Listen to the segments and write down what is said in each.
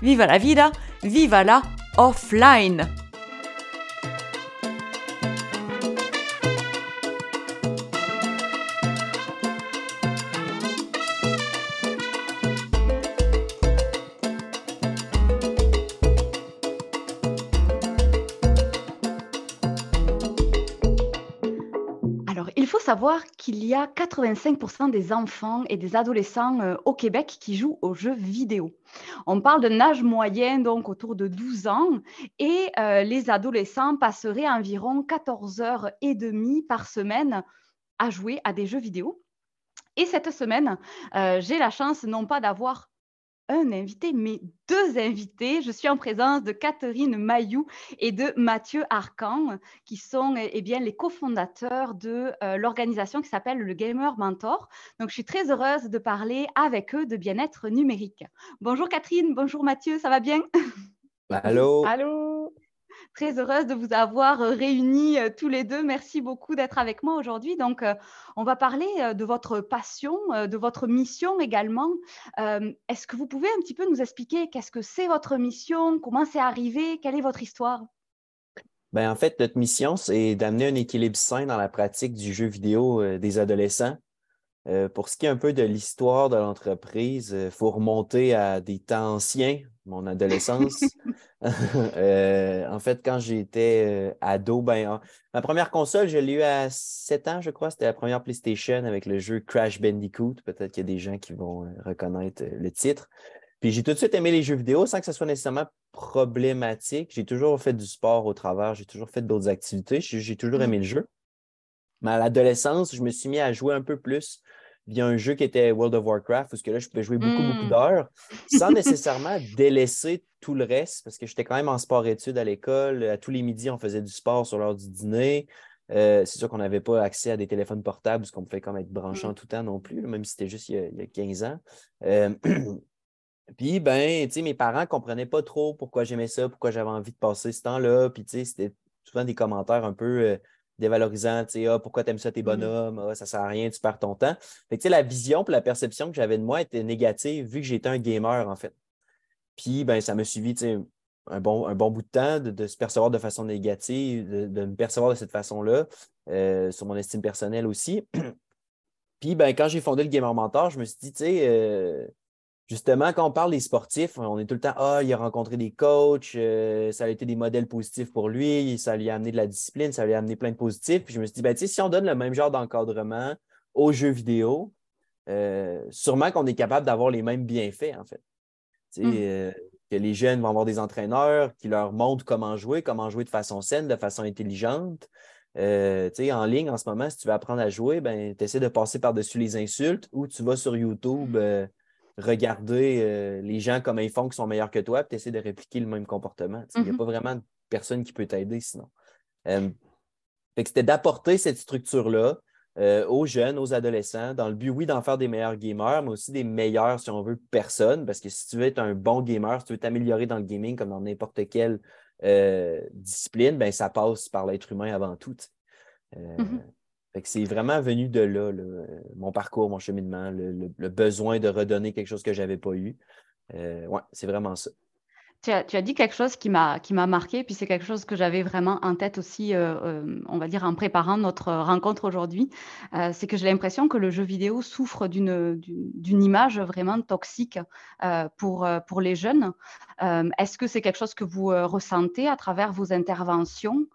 Viva la vida, viva la offline. Savoir qu'il y a 85% des enfants et des adolescents euh, au Québec qui jouent aux jeux vidéo. On parle d'un âge moyen, donc autour de 12 ans, et euh, les adolescents passeraient environ 14 heures et demie par semaine à jouer à des jeux vidéo. Et cette semaine, euh, j'ai la chance non pas d'avoir un invité, mais deux invités. Je suis en présence de Catherine Mayou et de Mathieu Arcan, qui sont eh bien, les cofondateurs de euh, l'organisation qui s'appelle le Gamer Mentor. Donc, je suis très heureuse de parler avec eux de bien-être numérique. Bonjour Catherine, bonjour Mathieu, ça va bien? Allô? Allô? Très heureuse de vous avoir euh, réunis euh, tous les deux. Merci beaucoup d'être avec moi aujourd'hui. Donc, euh, on va parler de votre passion, de votre mission également. Est-ce que vous pouvez un petit peu nous expliquer qu'est-ce que c'est votre mission, comment c'est arrivé, quelle est votre histoire? Ben, en fait, notre mission, c'est d'amener un équilibre sain dans la pratique du jeu vidéo des adolescents. Pour ce qui est un peu de l'histoire de l'entreprise, il faut remonter à des temps anciens, mon adolescence. Euh, en fait, quand j'étais euh, ado, ben, ma première console, je l'ai eue à 7 ans, je crois. C'était la première PlayStation avec le jeu Crash Bandicoot. Peut-être qu'il y a des gens qui vont euh, reconnaître le titre. Puis j'ai tout de suite aimé les jeux vidéo sans que ce soit nécessairement problématique. J'ai toujours fait du sport au travers, j'ai toujours fait d'autres activités. J'ai toujours aimé le jeu. Mais à l'adolescence, je me suis mis à jouer un peu plus via un jeu qui était World of Warcraft, parce que là, je pouvais jouer beaucoup, beaucoup hmm. d'heures, sans nécessairement délaisser tout le reste, parce que j'étais quand même en sport-études à l'école. À tous les midis, on faisait du sport sur l'heure du dîner. Euh, c'est sûr qu'on n'avait pas accès à des téléphones portables, parce qu'on pouvait quand même être branché en hmm. tout temps non plus, même si c'était juste il y, a, 15 ans. Euh, puis, ben, tu sais, mes parents ne comprenaient pas trop pourquoi j'aimais ça, pourquoi j'avais envie de passer ce temps-là. Puis, tu sais, c'était souvent des commentaires un peu euh, dévalorisant, tu sais, ah, pourquoi tu aimes ça tes mmh bonhommes, ah, ça sert à rien, tu perds ton temps. Fait que, tu sais, la vision et la perception que j'avais de moi était négative vu que j'étais un gamer, en fait. Puis, ben, ça m'a suivi, tu sais, un bon, un bon bout de temps de, se percevoir de façon négative, de, me percevoir de cette façon-là, euh, sur mon estime personnelle aussi. Puis, ben, quand j'ai fondé le Gamer Mentor, je me suis dit, tu sais, euh, Justement, quand on parle des sportifs, on est tout le temps Ah, il a rencontré des coachs, euh, ça a été des modèles positifs pour lui, ça lui a amené de la discipline, ça lui a amené plein de positifs. Puis je me suis dit, ben, si on donne le même genre d'encadrement aux jeux vidéo, euh, sûrement qu'on est capable d'avoir les mêmes bienfaits, en fait. Mmh. Euh, que les jeunes vont avoir des entraîneurs qui leur montrent comment jouer, comment jouer de façon saine, de façon intelligente. en ligne, en ce moment, si tu veux apprendre à jouer, ben, tu essaies de passer par-dessus les insultes ou tu vas sur YouTube regarder euh, les gens comme ils font qui sont meilleurs que toi, puis tu essaies de répliquer le même comportement. Il n'y a mm-hmm. pas vraiment de personne qui peut t'aider sinon. Euh, c'était d'apporter cette structure-là euh, aux jeunes, aux adolescents, dans le but, oui, d'en faire des meilleurs gamers, mais aussi des meilleurs, si on veut, personnes. Parce que si tu veux être un bon gamer, si tu veux t'améliorer dans le gaming comme dans n'importe quelle discipline, ben, ça passe par l'être humain avant tout. Mm-hmm c'est vraiment venu de là, mon parcours, mon cheminement, le, besoin de redonner quelque chose que je n'avais pas eu. Euh, oui, c'est vraiment ça. Tu as, dit quelque chose qui m'a marqué, puis c'est quelque chose que j'avais vraiment en tête aussi, euh, euh, on va dire, en préparant notre rencontre aujourd'hui. c'est que j'ai l'impression que le jeu vidéo souffre d'une image vraiment toxique pour, pour les jeunes. Est-ce que c'est quelque chose que vous ressentez à travers vos interventions?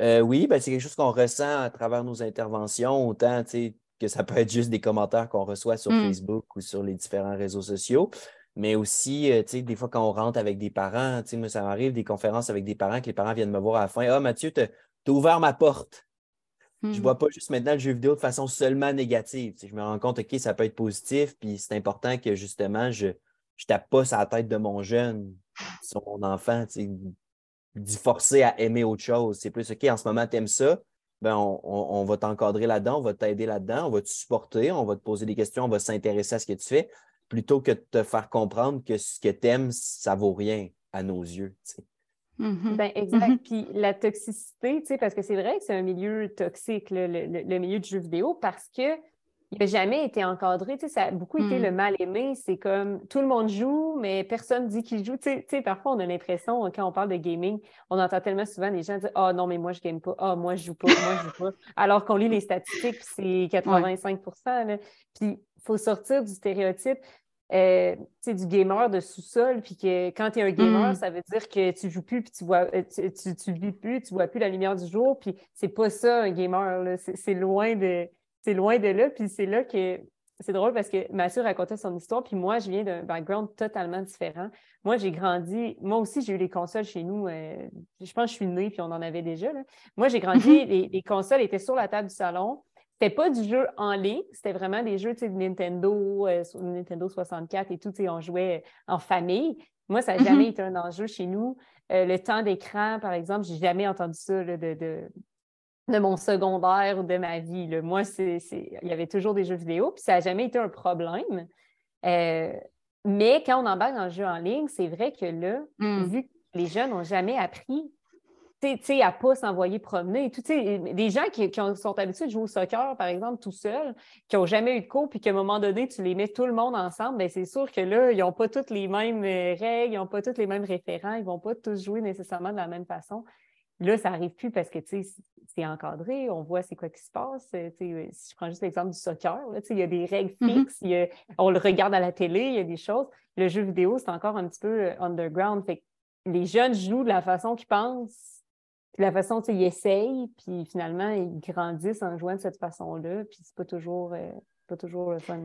Euh, oui, ben, c'est quelque chose qu'on ressent à travers nos interventions, autant que ça peut être juste des commentaires qu'on reçoit sur mmh. Facebook ou sur les différents réseaux sociaux, mais aussi, euh, des fois, quand on rentre avec des parents, moi, ça m'arrive des conférences avec des parents que les parents viennent me voir à la fin. Ah, Mathieu, tu as, ouvert ma porte. Je ne mmh. vois pas juste maintenant le jeu vidéo de façon seulement négative. je me rends compte, OK, ça peut être positif, puis c'est important que justement, je, je tape pas sur la tête de mon jeune, sur mon enfant, d'y forcer à aimer autre chose. C'est plus, OK, en ce moment, tu aimes ça, ben on, va t'encadrer là-dedans, on va t'aider là-dedans, on va te supporter, on va te poser des questions, on va s'intéresser à ce que tu fais, plutôt que de te faire comprendre que ce que tu aimes, ça vaut rien à nos yeux. Mm-hmm. Ben, exact. Mm-hmm. Puis la toxicité, parce que c'est vrai que c'est un milieu toxique, le, milieu du jeu vidéo, parce que il n'a jamais été encadré. Ça a beaucoup été le mm. mal aimé. C'est comme tout le monde joue, mais personne dit qu'il joue. parfois, on a l'impression, quand on parle de gaming, on entend tellement souvent les gens dire Ah oh, non, mais moi, je ne game pas. Ah, moi, je joue pas. Moi, je joue pas. Alors qu'on lit les statistiques, c'est 85 Puis il faut sortir du stéréotype. Euh, du gamer de sous-sol, puis que quand tu es un gamer, mm. ça veut dire que tu joues plus, puis tu vois, euh, tu, tu, vis plus, tu vois plus la lumière du jour, puis c'est pas ça un gamer, c'est loin de c'est loin de là, puis c'est là que c'est drôle parce que Mathieu racontait son histoire, puis moi, je viens d'un background totalement différent. Moi, j'ai grandi, moi aussi, j'ai eu les consoles chez nous. Euh, je pense que je suis née, puis on en avait déjà. Moi, j'ai grandi, les, les, consoles étaient sur la table du salon. C'était pas du jeu en ligne, c'était vraiment des jeux de Nintendo, euh, Nintendo 64 et tout, on jouait en famille. Moi, ça n'a mhm. jamais été un enjeu chez nous. Euh, le temps d'écran, par exemple, j'ai jamais entendu ça de, de, mon secondaire ou de ma vie. Moi, c'est, il y avait toujours des jeux vidéo, puis ça n'a jamais été un problème. Euh, mais quand on embarque dans le jeu en ligne, c'est vrai que là, hmm. vu que les jeunes n'ont jamais appris à pas s'envoyer promener. Tout, des gens qui, sont habitués de jouer au soccer, par exemple, tout seuls, qui n'ont jamais eu de cours, puis qu'à un moment donné, tu les mets tout le monde ensemble, bien, c'est sûr que là, ils n'ont pas toutes les mêmes euh, règles, ils n'ont pas tous les mêmes référents, ils ne vont pas tous jouer nécessairement de la même façon. Là, ça n'arrive plus parce que c'est encadré, on voit c'est quoi qui se passe. Euh, si je prends juste l'exemple du soccer, il y a des règles mm-hmm. fixes, on le regarde à la télé, il y a des choses. Le jeu vidéo, c'est encore un petit peu euh, underground. Fait les jeunes jouent de la façon qu'ils pensent la façon, tu sais, ils essayent, puis finalement, ils grandissent en jouant de cette façon-là, puis c'est pas toujours, euh, pas toujours le fun.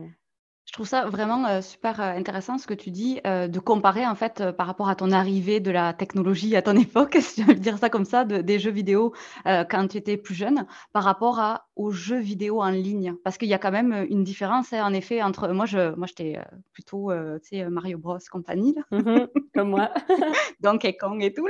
Je trouve ça vraiment euh, super intéressant ce que tu dis, de comparer en fait par rapport à ton arrivée de la technologie à ton époque, si je veux dire ça comme ça, des jeux vidéo quand tu étais plus jeune, par rapport à, aux jeux vidéo en ligne. Parce qu'il y a quand même une différence, hein, en effet, entre. Moi, je, moi j'étais plutôt, tu sais, Mario Bros. compagnie, mm-hmm, comme moi. Donkey Kong et tout.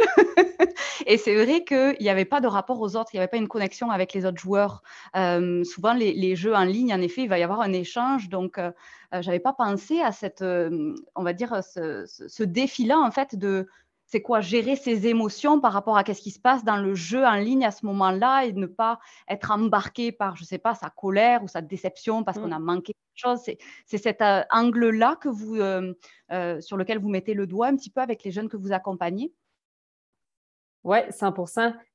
Et c'est vrai qu'il n'y avait pas de rapport aux autres, il n'y avait pas une connexion avec les autres joueurs. Souvent, les, jeux en ligne, en effet, il va y avoir un échange. Donc, je n'avais pas pensé à cette, on va dire, ce, défi-là, en fait, de c'est quoi gérer ses émotions par rapport à ce qui se passe dans le jeu en ligne à ce moment-là et ne pas être embarqué par, je ne sais pas, sa colère ou sa déception parce qu'on mm. a manqué quelque chose. C'est cet angle-là que vous, sur lequel vous mettez le doigt un petit peu avec les jeunes que vous accompagnez? Oui, 100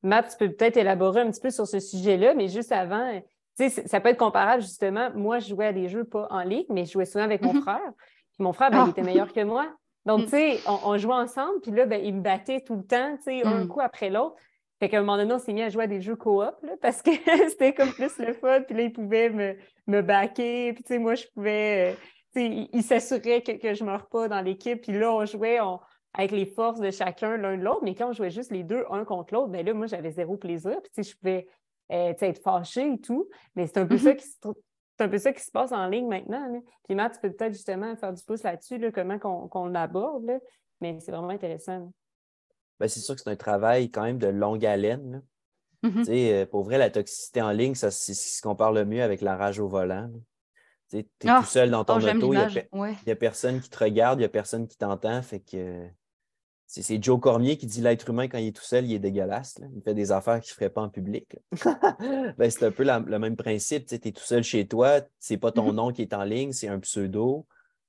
Matt, tu peux peut-être élaborer un petit peu sur ce sujet-là, mais juste avant, ça peut être comparable justement. Moi, je jouais à des jeux pas en ligne, mais je jouais souvent avec mon mm-hmm. frère. Puis mon frère, ben, il ah. était meilleur que moi. Donc, mm. tu sais, on, jouait ensemble, puis là, ben, il me battait tout le temps, tu sais, un mm. coup après l'autre. Fait qu'à un moment donné, on s'est mis à jouer à des jeux coop, parce que c'était comme plus le fun. Puis là, il pouvait me, me baquer. Puis, tu sais, moi, je pouvais. Euh, tu sais, il, s'assurait que, que je ne meure pas dans l'équipe. Puis là, on jouait, on, avec les forces de chacun l'un de l'autre, mais quand on jouait juste les deux un contre l'autre, bien là, moi, j'avais zéro plaisir. Puis, je pouvais euh, être fâchée et tout, mais c'est un peu ça mm-hmm. qui se c'est un peu ça qui se passe en ligne maintenant. Puis Matt, tu peux peut-être justement faire du pouce là-dessus, comment qu'on l'aborde, mais c'est vraiment intéressant. Ben, c'est sûr que c'est un travail quand même de longue haleine. Mm-hmm. Euh, pour vrai, la toxicité en ligne, ça, c'est ce qu'on parle le mieux avec la rage au volant. Tu es ah! tout seul dans ton oh, auto, il n'y a, personne qui te regarde, il n'y a personne qui t'entend. Fait que c'est Joe Cormier qui dit l'être humain, quand il est tout seul, il est dégueulasse. Il fait des affaires qu'il ne ferait pas en public. ben, c'est un peu le même principe. Tu es tout seul chez toi, c'est pas ton mm-hmm. nom qui est en ligne, c'est un pseudo.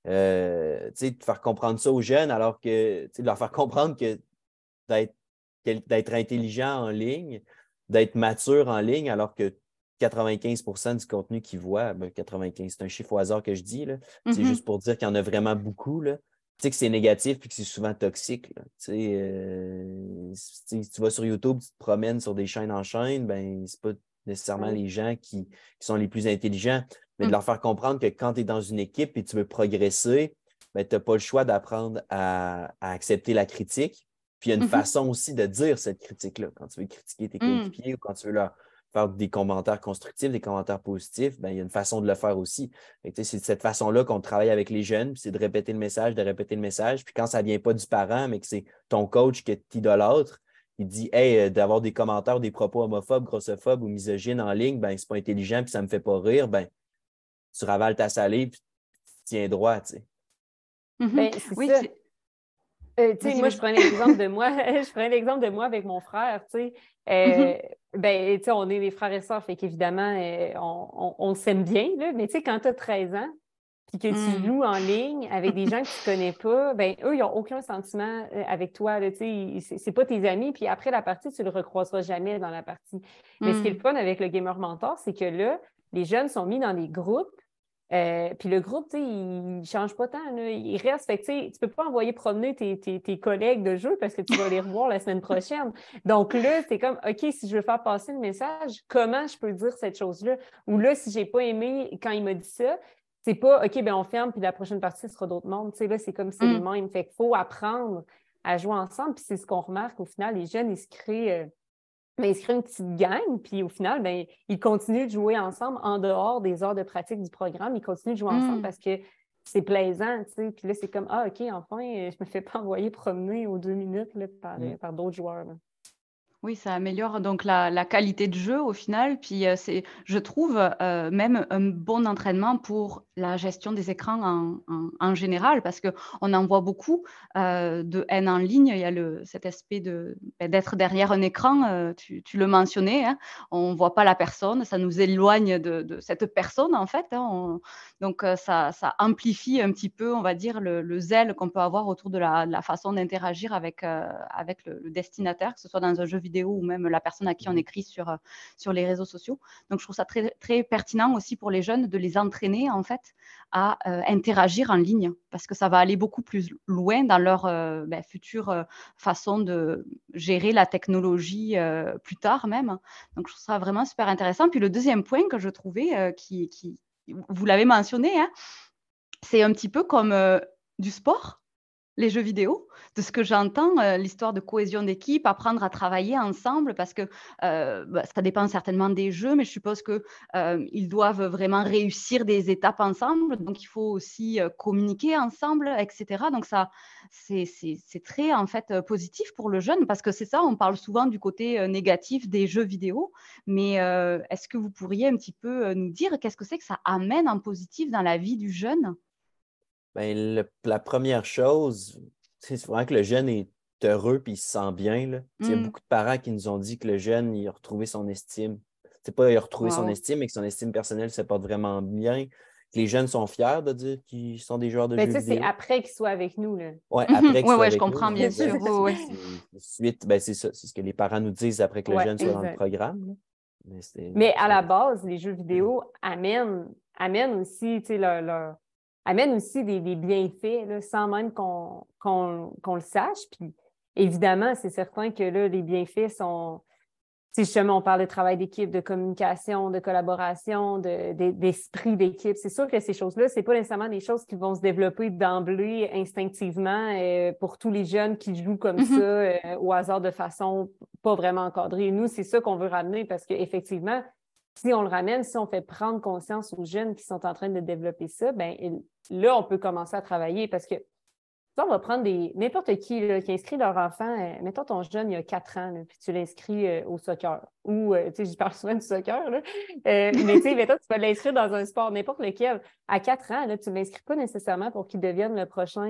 Euh, de faire comprendre ça aux jeunes, alors que de leur faire comprendre que d'être intelligent en ligne, d'être mature en ligne, alors que 95% du contenu qu'ils voient, 95, ben, c'est un chiffre au hasard que je dis, c'est mm-hmm. juste pour dire qu'il y en a vraiment beaucoup. Là. Tu sais que c'est négatif et que c'est souvent toxique. Euh, si tu vas sur YouTube, tu te promènes sur des chaînes en chaîne, ben, c'est pas nécessairement les gens qui, sont les plus intelligents, mais de mm. leur faire comprendre que quand tu es dans une équipe et tu veux progresser, ben, tu n'as pas le choix d'apprendre à, accepter la critique. Puis il y a une mm-hmm. façon aussi de dire cette critique-là. Quand tu veux critiquer tes mm. coéquipiers ou quand tu veux leur, faire des commentaires constructifs, des commentaires positifs, ben, il y a une façon de le faire aussi. C'est de cette façon-là qu'on travaille avec les jeunes, c'est de répéter le message, de répéter le message. Puis quand ça ne vient pas du parent, mais que c'est ton coach qui t'idolâtre, il dit Hey, euh, d'avoir des commentaires, des propos homophobes, grossophobes ou misogynes en ligne, ben, c'est pas intelligent puis ça me fait pas rire, ben, tu ravales ta salive puis tu tiens droit, tu sais. Mm-hmm. Ben, oui, ça. Euh, moi, je prenais l'exemple de moi, je prenais l'exemple de moi avec mon frère, tu sais. Euh, mm-hmm. ben, on est des frères et sœurs, fait qu'évidemment, on, on, s'aime bien, là, mais tu sais, quand tu as 13 ans, puis que tu mm. joues en ligne avec des gens que tu ne connais pas, ben eux, ils n'ont aucun sentiment euh, avec toi. Ce c'est pas tes amis. Puis après la partie, tu ne le recroiseras jamais dans la partie. Mais ce qui est le mm. fun avec le Gamer Mentor, c'est que là, les jeunes sont mis dans des groupes. Euh, puis le groupe, il ne change pas tant. Là. Il reste. Fait tu ne peux pas envoyer promener tes, tes, collègues de jeu parce que tu vas les revoir la semaine prochaine. Donc là, c'est comme OK, si je veux faire passer le message, comment je peux dire cette chose-là? Ou là, si je n'ai pas aimé quand il m'a dit ça, c'est pas OK, ben on ferme, puis la prochaine partie, ce sera d'autres mondes. là, c'est comme c'est mm. les mêmes. Fait qu'il faut apprendre à jouer ensemble. Puis c'est ce qu'on remarque au final, les jeunes, ils se créent. Euh, ben, ils se créent une petite gang, puis au final, ben, ils continuent de jouer ensemble en dehors des heures de pratique du programme. Ils continuent de jouer ensemble mm. parce que c'est plaisant, tu sais. Puis là, c'est comme, ah, OK, enfin, je me fais pas envoyer promener aux deux minutes par, mm. par d'autres joueurs. Oui, ça améliore donc la, qualité de jeu au final. Puis euh, c'est, je trouve euh, même un bon entraînement pour la gestion des écrans en, général, parce qu'on en voit beaucoup euh, de haine en ligne. Il y a le, cet aspect de, ben, d'être derrière un écran, tu, le mentionnais, hein. on voit pas la personne, ça nous éloigne de, cette personne en fait. Hein. donc ça, ça, amplifie un petit peu, on va dire, le, zèle qu'on peut avoir autour de la, façon d'interagir avec, avec le destinataire, que ce soit dans un jeu vidéo ou même la personne à qui on mmh écrit sur, euh, sur les réseaux sociaux. Donc, je trouve ça très, très pertinent aussi pour les jeunes de les entraîner en fait à euh, interagir en ligne parce que ça va aller beaucoup plus loin dans leur euh, ben, future façon de gérer la technologie plus tard même. Donc, je trouve ça vraiment super intéressant. Puis le deuxième point que je trouvais, qui, qui, vous l'avez mentionné, hein, c'est un petit peu comme du sport les jeux vidéo, de ce que j'entends, euh, l'histoire de cohésion d'équipe, apprendre à travailler ensemble, parce que euh, bah, ça dépend certainement des jeux, mais je suppose qu'ils euh, doivent vraiment réussir des étapes ensemble, donc il faut aussi communiquer ensemble, etc. Donc ça, c'est très en fait positif pour le jeune, parce que c'est ça, on parle souvent du côté négatif des jeux vidéo, mais est-ce que vous pourriez un petit peu nous dire qu'est-ce que c'est que ça amène en positif dans la vie du jeune? Ben, la première chose, c'est vraiment que le jeune est heureux et il se sent bien. Là. Il y a mmh. beaucoup de parents qui nous ont dit que le jeune, il a retrouvé son estime. C'est pas il a retrouvé son estime, mais que son estime personnelle se porte vraiment bien. Que les jeunes sont fiers de dire qu'ils sont des joueurs de ben, jeux vidéo. C'est après qu'ils soient avec nous. Oui, après qu'ils ouais, je comprends bien sûr. Suite, ben, c'est ça. C'est ce que les parents nous disent après que le jeune soit dans le programme. Mais, à la base, les jeux vidéo amènent, amènent aussi leur, leur amène aussi des, bienfaits là, sans même qu'on le sache. Puis évidemment, c'est certain que là, les bienfaits sont. Si justement on parle de travail d'équipe, de communication, de collaboration, d'esprit d'équipe, c'est sûr que ces choses-là, ce n'est pas nécessairement des choses qui vont se développer d'emblée instinctivement euh, pour tous les jeunes qui jouent comme mm-hmm. ça euh, au hasard de façon pas vraiment encadrée. Nous, c'est ça qu'on veut ramener parce qu'effectivement, si on le ramène, si on fait prendre conscience aux jeunes qui sont en train de développer ça, ben là, on peut commencer à travailler parce que on va prendre des n'importe qui qui inscrit leur enfant, euh, mettons ton jeune, il y a quatre ans, puis tu l'inscris euh, au soccer. Ou, euh, tu sais, je parle souvent du soccer, là. mais tu sais, mettons, tu vas l'inscrire dans un sport, n'importe lequel. À quatre ans, là, tu ne l'inscris pas nécessairement pour qu'il devienne le prochain,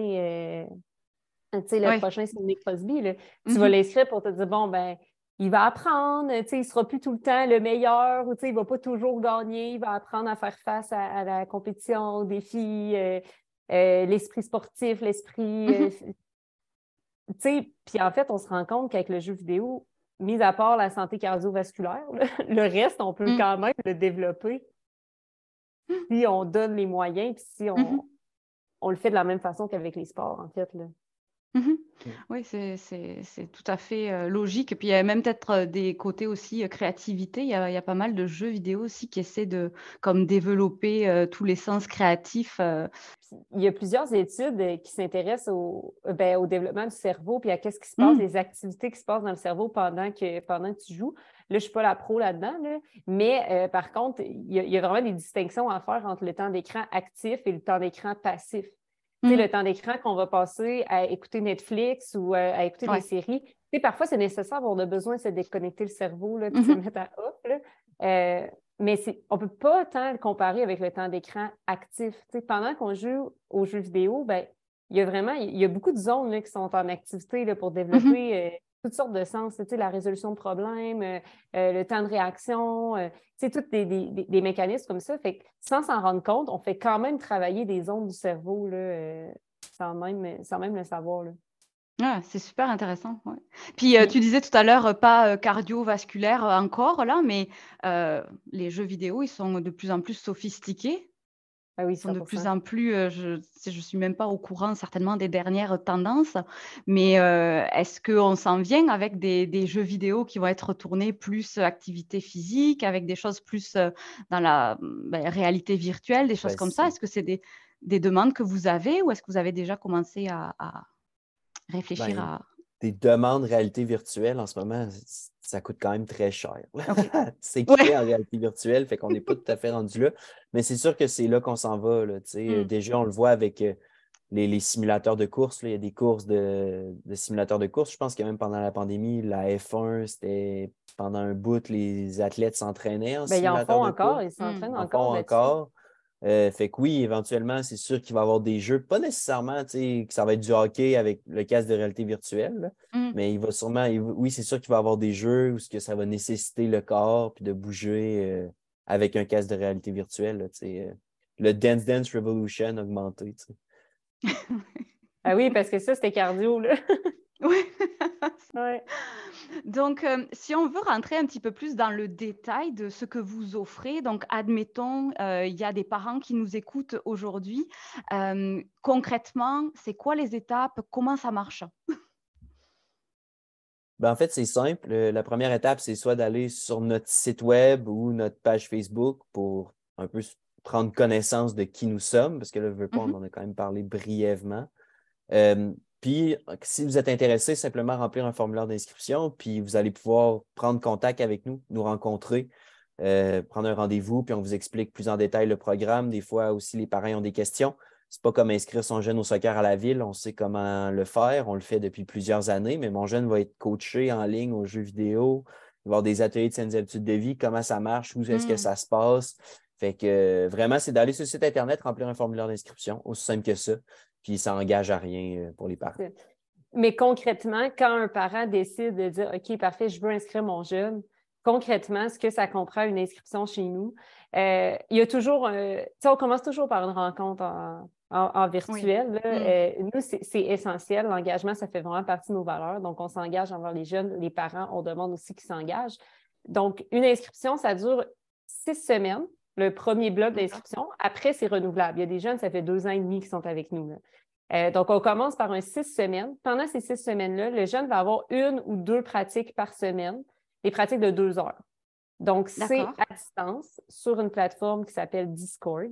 tu sais, le prochain Sidney Crosby. Là. Tu vas mm-hmm. l'inscrire pour te dire, bon, ben, il va apprendre, il ne sera plus tout le temps le meilleur, ou il ne va pas toujours gagner, il va apprendre à faire face à, la compétition, aux défis, euh, euh, l'esprit sportif, l'esprit. Euh, mm-hmm. puis en fait, on se rend compte qu'avec le jeu vidéo, mis à part la santé cardiovasculaire, le reste, on peut mm. quand même le développer si on donne les moyens, puis si on, mm-hmm. on, le fait de la même façon qu'avec les sports, en fait. Là. Mmh oui, c'est tout à fait euh, logique. Et puis, il y a même peut-être euh, des côtés aussi euh, créativité. Il y, a, il y, a, pas mal de jeux vidéo aussi qui essaient de comme développer tous les sens créatifs. Il y a plusieurs études qui s'intéressent au, ben, au développement du cerveau, puis à qu'est-ce qui se passe, mmh. les activités qui se passent dans le cerveau pendant que, pendant que tu joues. je ne suis pas la pro là-dedans, mais euh, par contre, il y, a vraiment des distinctions à faire entre le temps d'écran actif et le temps d'écran passif. Mm. le temps d'écran qu'on va passer à écouter Netflix ou euh, à écouter des séries, parfois, c'est nécessaire, on a besoin de se déconnecter le cerveau, là, puis se mm-hmm. mettre à off. Euh, mais on ne peut pas tant le comparer avec le temps d'écran actif. pendant qu'on joue aux jeux vidéo, ben, il y a vraiment il y a beaucoup de zones qui sont en activité là, pour développer mm-hmm. euh, toutes sortes de sens, la résolution de problèmes, euh, le temps de réaction, tous des, des, mécanismes comme ça. Fait sans s'en rendre compte, on fait quand même travailler des zones du cerveau là, sans, même, sans même le savoir. Là. Ah, c'est super intéressant. Puis euh, tu disais tout à l'heure, euh, pas euh, cardiovasculaire encore là, mais les jeux vidéo, ils sont de plus en plus sophistiqués. Ah oui, sont de plus en plus, je ne suis même pas au courant certainement des dernières tendances, mais est-ce qu'on s'en vient avec des, jeux vidéo qui vont être tournés plus activité physique, avec des choses plus dans la ben, réalité virtuelle, des choses comme ça? Est-ce que c'est des, demandes que vous avez ou est-ce que vous avez déjà commencé à réfléchir ben, à. Des demandes réalité virtuelle en ce moment, ça coûte quand même très cher. c'est créé en réalité virtuelle, fait qu'on n'est pas tout à fait rendu là. Mais c'est sûr que c'est là qu'on s'en va. Là, mm. Déjà, on le voit avec euh, les, simulateurs de course. Il y a des courses de, simulateurs de course. Je pense que même pendant la pandémie, la F1, c'était pendant un bout, les athlètes s'entraînaient en ben, Ils en font encore, ils s'entraînent mm. encore. encore. Euh, fait que oui, éventuellement, c'est sûr qu'il va y avoir des jeux, pas nécessairement que ça va être du hockey avec le casque de réalité virtuelle, mmh. mais il va sûrement, oui, c'est sûr qu'il va y avoir des jeux où que ça va nécessiter le corps puis de bouger euh, avec un casque de réalité virtuelle. Euh, le Dance Dance Revolution augmenté. ah oui, parce que ça, c'était cardio. Là. oui. ouais. Donc, euh, si on veut rentrer un petit peu plus dans le détail de ce que vous offrez, donc admettons, euh, il y a des parents qui nous écoutent aujourd'hui. Euh, concrètement, c'est quoi les étapes? Comment ça marche? Ben, en fait, c'est simple. La première étape, c'est soit d'aller sur notre site web ou notre page Facebook pour un peu prendre connaissance de qui nous sommes, parce que là, je veux pas, on mm-hmm. en a quand même parlé brièvement. Puis, si vous êtes intéressé, simplement remplir un formulaire d'inscription, puis vous allez pouvoir prendre contact avec nous, nous rencontrer, euh, prendre un rendez-vous, puis on vous explique plus en détail le programme. Des fois aussi, les parents ont des questions. Ce n'est pas comme inscrire son jeune au soccer à la ville, on sait comment le faire, on le fait depuis plusieurs années, mais mon jeune va être coaché en ligne aux jeux vidéo, il va avoir des ateliers de saines habitudes de vie, comment ça marche, où est-ce que hmm. ça se passe. Fait que vraiment, c'est d'aller sur le site Internet, remplir un formulaire d'inscription, aussi simple que ça puis ça n'engage à rien euh, pour les parents. Mais concrètement, quand un parent décide de dire OK, parfait, je veux inscrire mon jeune, concrètement, ce que ça comprend une inscription chez nous, euh, il y a toujours, tu sais, on commence toujours par une rencontre en, virtuel. Mm. Euh, nous, c'est essentiel. L'engagement, ça fait vraiment partie de nos valeurs. Donc, on s'engage envers les jeunes. Les parents, on demande aussi qu'ils s'engagent. Donc, une inscription, ça dure six semaines le premier bloc d'inscription. Après, c'est renouvelable. Il y a des jeunes, ça fait deux ans et demi qui sont avec nous. Euh, donc, on commence par un six semaines. Pendant ces six semaines-là, le jeune va avoir une ou deux pratiques par semaine, des pratiques de deux heures. Donc, c'est à distance sur une plateforme qui s'appelle Discord.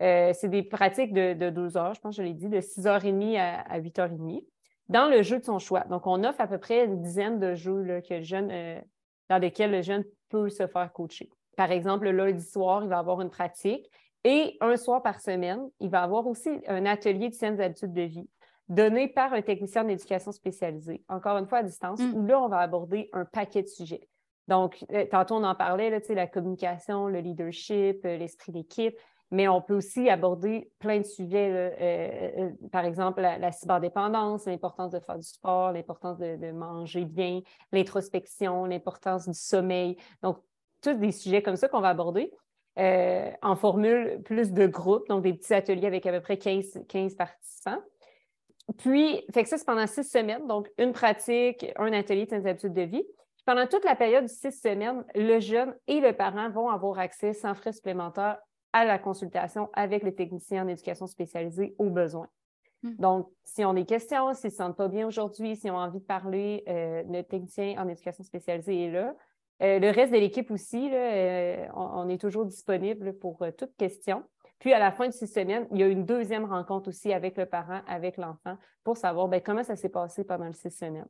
Euh, c'est des pratiques de, deux heures, je pense que je l'ai dit, de 6h30 à, à 8h30, dans le jeu de son choix. Donc, on offre à peu près une dizaine de jeux là, que jeune, euh, dans lesquels le jeune peut se faire coacher. Par exemple, le lundi soir, il va avoir une pratique et un soir par semaine, il va avoir aussi un atelier de saines habitudes de vie donné par un technicien d'éducation spécialisé, encore une fois à distance, mm. où là, on va aborder un paquet de sujets. Donc, euh, tantôt, on en parlait, là, la communication, le leadership, euh, l'esprit d'équipe, mais on peut aussi aborder plein de sujets, euh, par exemple la, cyberdépendance, l'importance de faire du sport, l'importance de, de, manger bien, l'introspection, l'importance du sommeil. Donc, tous des sujets comme ça qu'on va aborder. Euh, en formule plus de groupe, donc des petits ateliers avec à peu près 15, 15 participants. Puis, fait que ça, c'est pendant six semaines, donc une pratique, un atelier de habitudes de vie. Pendant toute la période de six semaines, le jeune et le parent vont avoir accès sans frais supplémentaires à la consultation avec le technicien en éducation spécialisée au besoin. Hmm. Donc, si on a des questions, s'ils ne se sentent pas bien aujourd'hui, s'ils ont envie de parler, euh, le technicien en éducation spécialisée est là. Euh, le reste de l'équipe aussi, euh, on, est toujours disponible pour euh, toute question. Puis à la fin de six semaines, il y a une deuxième rencontre aussi avec le parent, avec l'enfant, pour savoir ben, comment ça s'est passé pendant les six semaines.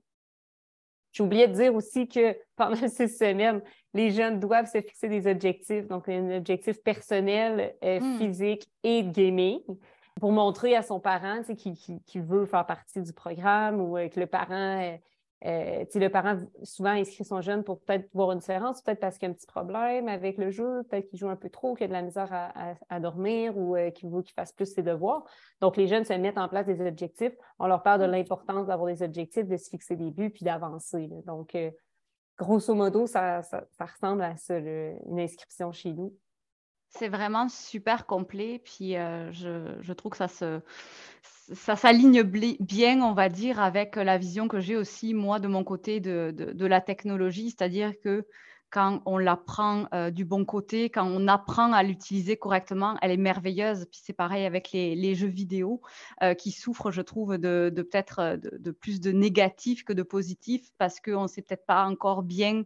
J'ai oublié de dire aussi que pendant ces semaines, les jeunes doivent se fixer des objectifs, donc un objectif personnel, hmm. physique et gaming, pour montrer à son parent qui, qui, veut faire partie du programme ou que le parent euh, le parent souvent inscrit son jeune pour peut-être voir une différence, peut-être parce qu'il y a un petit problème avec le jeu, peut-être qu'il joue un peu trop, qu'il a de la misère à, dormir ou euh, qu'il veut qu'il fasse plus ses devoirs. Donc, les jeunes se mettent en place des objectifs. On leur parle de l'importance d'avoir des objectifs, de se fixer des buts puis d'avancer. Donc, euh, grosso modo, ça, ressemble à ça, une inscription chez nous. C'est vraiment super complet. Puis je, je, trouve que ça se, ça s'aligne bien, on va dire, avec la vision que j'ai aussi, moi, de mon côté de, la technologie. C'est-à-dire que quand on la prend euh, du bon côté, quand on apprend à l'utiliser correctement, elle est merveilleuse. Puis c'est pareil avec les, jeux vidéo euh, qui souffrent, je trouve, de, peut-être euh, de, plus de négatifs que de positifs parce qu'on ne sait peut-être pas encore bien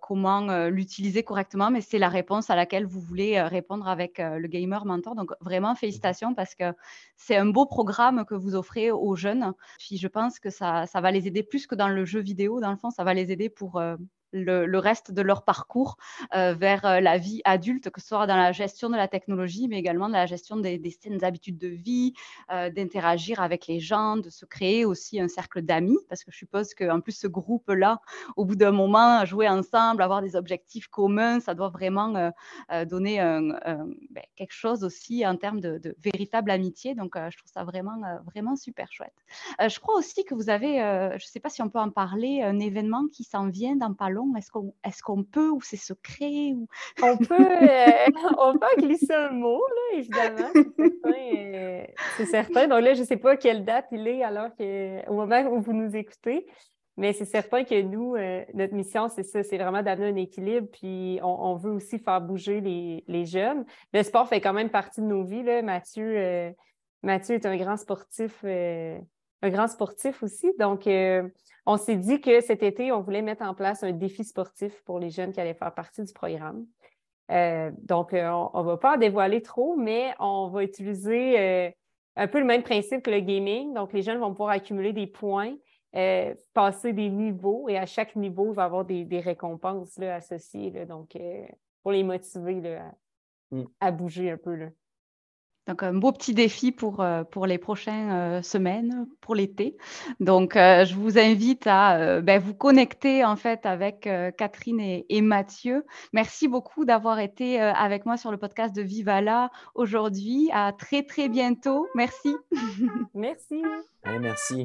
comment l'utiliser correctement, mais c'est la réponse à laquelle vous voulez répondre avec le Gamer Mentor. Donc vraiment félicitations parce que c'est un beau programme que vous offrez aux jeunes. Puis je pense que ça, ça va les aider plus que dans le jeu vidéo. Dans le fond, ça va les aider pour le, reste de leur parcours euh, vers euh, la vie adulte, que ce soit dans la gestion de la technologie, mais également dans la gestion des, des habitudes de vie, euh, d'interagir avec les gens, de se créer aussi un cercle d'amis, parce que je suppose qu'en plus ce groupe-là, au bout d'un moment, jouer ensemble, avoir des objectifs communs, ça doit vraiment donner ben, quelque chose aussi en termes de, véritable amitié. Donc, je trouve ça vraiment, vraiment super chouette. je crois aussi que vous avez, je ne sais pas si on peut en parler, un événement qui s'en vient dans pas est-ce qu'on est peut ou c'est secret? On, peut, euh, on glisser un mot, là, évidemment. Euh, c'est certain, Donc là, je ne sais pas quelle date il est alors au moment où vous nous écoutez. Mais c'est certain que nous, euh, notre mission, c'est ça, c'est vraiment d'amener un équilibre, puis on, veut aussi faire bouger les, jeunes. Le sport fait quand même partie de nos vies. Là. Mathieu, Mathieu est un grand sportif, un grand sportif aussi. Donc, on s'est dit que cet été, on voulait mettre en place un défi sportif pour les jeunes qui allaient faire partie du programme. Euh, donc, euh, on ne va pas en dévoiler trop, mais on va utiliser euh, un peu le même principe que le gaming. Donc, les jeunes vont pouvoir accumuler des points, passer des niveaux, et à chaque niveau, il va y avoir des, récompenses associées. donc, pour les motiver à, mm. à, bouger un peu. Donc, un beau petit défi pour, euh, pour les prochaines euh, semaines, pour l'été. Donc, euh, je vous invite à ben, vous connecter en fait avec Catherine et, Mathieu. Merci beaucoup d'avoir été avec moi sur le podcast de Vivala aujourd'hui. À très, très bientôt. Merci. Merci. merci.